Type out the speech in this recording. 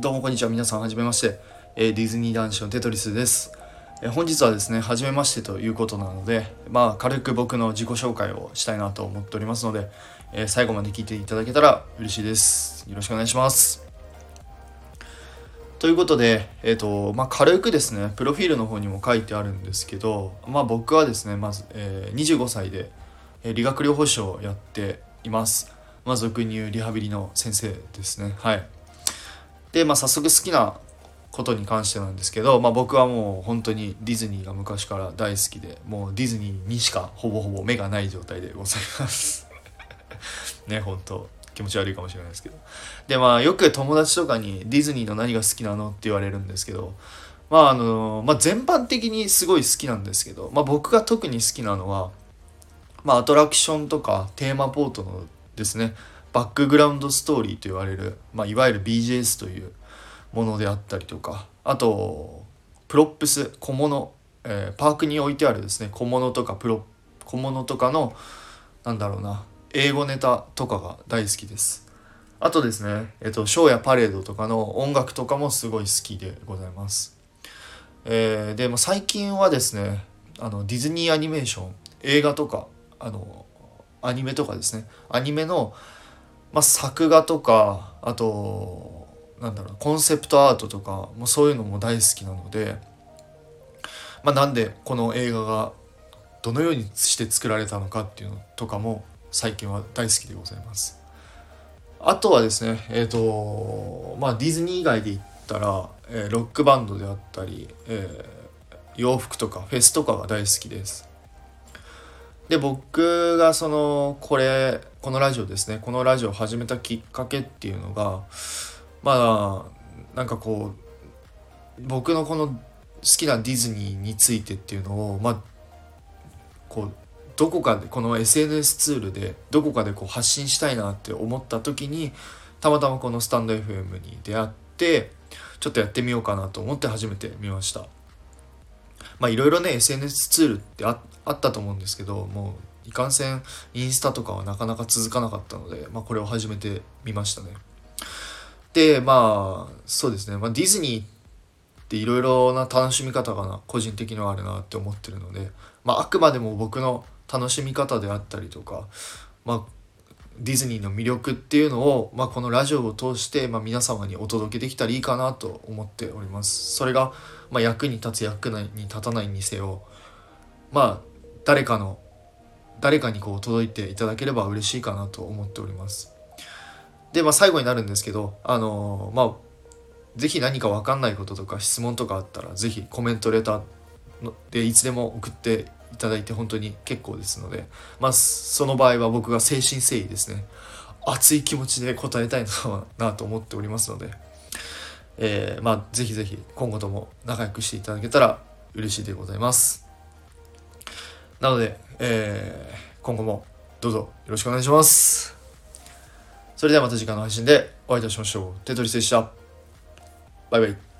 どうもこんにちは皆さんはじめまして、えディズニー男子のテトリスです、え本日はですねはじめましてということなのでまあ軽く僕の自己紹介をしたいなと思っておりますので、え最後まで聞いていただけたら嬉しいです。よろしくお願いします。ということで、えーとまあ、軽くですねプロフィールの方にも書いてあるんですけど、まあ、僕はですねまず、えー25歳で、え理学療法士をやっています。まあ俗に言うリハビリの先生ですね。はい。で、まあ、早速好きなことに関してなんですけど、まあ、僕はもう本当にディズニーが昔から大好きでもうディズニーにしかほぼほぼ目がない状態でございます。ね本当気持ち悪いかもしれないですけど。でまあよく友達とかにディズニーの何が好きなのって言われるんですけどまああのまあ全般的にすごい好きなんですけど、まあ、僕が特に好きなのはまあアトラクションとかテーマポートのですね。バックグラウンドストーリーと言われる、まあ、いわゆる BGS というものであったりとかあとプロップス小物、えーパークに置いてあるですね小物とかプロ小物とかのなんだろうな英語ネタとかが大好きです。あとですね、えっと、ショーやパレードとかの音楽とかもすごい好きでございます。えーでも最近はですねあのディズニーアニメーション映画とかあのアニメとかですねアニメの、まあ、作画とかあとなんだろうコンセプトアートとかもそういうのも大好きなので、まあ、なんでこの映画がどのようにして作られたのかっていうのとかも最近は大好きでございます。あとはですねえっ、とまあディズニー以外で言ったら、えーロックバンドであったり、えー洋服とかフェスとかが大好きです。で僕がそのこれこのラジオですね。このラジオを始めたきっかけっていうのがまあなんかこう僕のこの好きなディズニーについてっていうのをまあこうどこかでこの SNS ツールでどこかでこう発信したいなって思った時にたまたまこのスタンド FM に出会ってちょっとやってみようかなと思って始めてみました。まあいろいろね SNS ツールってあったと思うんですけどもういかんせんインスタとかはなかなか続かなかったので、まあ、これを始めてみましたね。でまあそうですね、まあ、ディズニーっていろいろな楽しみ方がな個人的にはあるなって思ってるので、まあ、あくまでも僕の楽しみ方であったりとか、まあ、ディズニーの魅力っていうのを、まあ、このラジオを通して、まあ、皆様にお届けできたらいいかなと思っております。それが、まあ、役に立つ役に立たないにせよまあ誰かの誰かにこう届いていただければ嬉しいかなと思っております。でまあ最後になるんですけどあのーまあぜひ何か分かんないこととか質問とかあったらぜひコメントレターでいつでも送っていただいて本当に結構ですのでまあその場合は僕が誠心誠意ですね熱い気持ちで答えたいなと思っておりますので、えーまあぜひぜひ今後とも仲良くしていただけたら嬉しいでございます。なので、えー今後もどうぞよろしくお願いします。それではまた次回の配信でお会いいたしましょう。テトリスでした。バイバイ。